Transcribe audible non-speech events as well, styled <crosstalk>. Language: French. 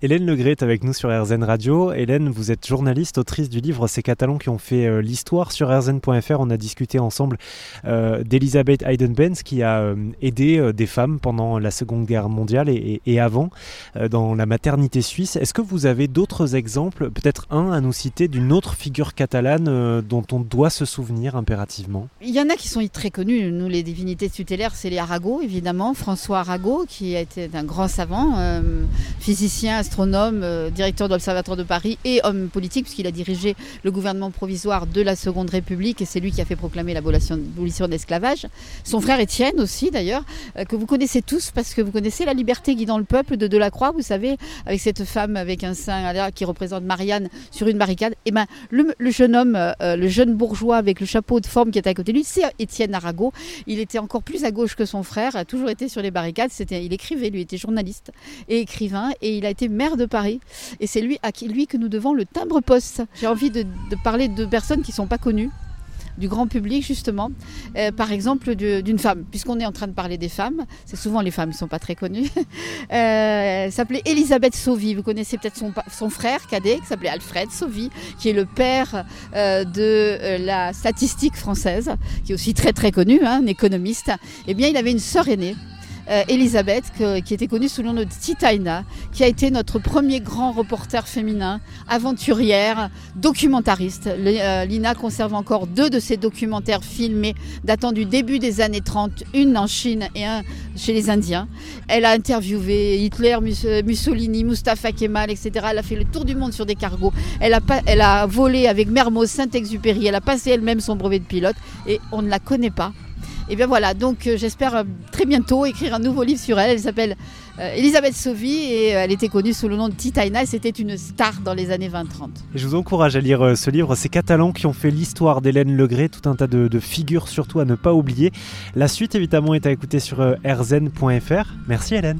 Hélène Legré est avec nous sur RZN Radio. Hélène, vous êtes journaliste, autrice du livre Ces Catalans qui ont fait euh, l'histoire sur RZN.fr. On a discuté ensemble euh, d'Elisabeth Hayden-Benz qui a euh, aidé des femmes pendant la Seconde Guerre mondiale et, avant dans la maternité suisse. Est-ce que vous avez d'autres exemples, peut-être un à nous citer, d'une autre figure catalane dont on doit se souvenir impérativement? Il y en a qui sont très connus. Nous, les divinités tutélaires, c'est les Arago, évidemment. François Arago, qui a été un grand savant, physicien, astronome, euh, directeur de l'Observatoire de Paris et homme politique, puisqu'il a dirigé le gouvernement provisoire de la Seconde République et c'est lui qui a fait proclamer l'abolition de l'esclavage. Son frère Étienne aussi, d'ailleurs, euh, que vous connaissez tous parce que vous connaissez La liberté guidant le peuple de Delacroix, vous savez, avec cette femme avec un sein qui représente Marianne sur une barricade. Et eh ben, le, jeune homme, euh, le jeune bourgeois avec le chapeau de forme qui est à côté de lui, c'est Étienne Arago. Il était encore plus à gauche que son frère, a toujours été sur les barricades. Il écrivait, lui était journaliste et écrivain, et il a été maire de Paris. Et c'est lui à lui que nous devons le timbre-poste. J'ai envie de, parler de personnes qui ne sont pas connues du grand public justement, euh, par exemple d'une femme, puisqu'on est en train de parler des femmes, c'est souvent les femmes qui ne sont pas très connues, <laughs> euh, s'appelait Elisabeth Sauvy, vous connaissez peut-être son, frère cadet qui s'appelait Alfred Sauvy, qui est le père euh, de la statistique française, qui est aussi très très connu, hein, un économiste, eh bien il avait une sœur aînée euh, Elisabeth, qui était connue sous le nom de Titaina, qui a été notre premier grand reporter féminin, aventurière, documentariste. Euh, Lina conserve encore deux de ses documentaires filmés datant du début des années 30, une en Chine et un chez les Indiens. Elle a interviewé Hitler, Mussolini, Mustafa Kemal, etc. Elle a fait le tour du monde sur des cargos. Elle a, elle a volé avec Mermoz Saint-Exupéry. Elle a passé elle-même son brevet de pilote et on ne la connaît pas. Et bien voilà, donc euh, j'espère euh, très bientôt écrire un nouveau livre sur elle. Elle s'appelle euh, Elisabeth Sauvy et elle était connue sous le nom de Titaina. C'était une star dans les années 20-30. Je vous encourage à lire ce livre. Ces Catalans qui ont fait l'histoire d'Hélène Legré, tout un tas de, figures surtout à ne pas oublier. La suite évidemment est à écouter sur rzn.fr. Merci Hélène.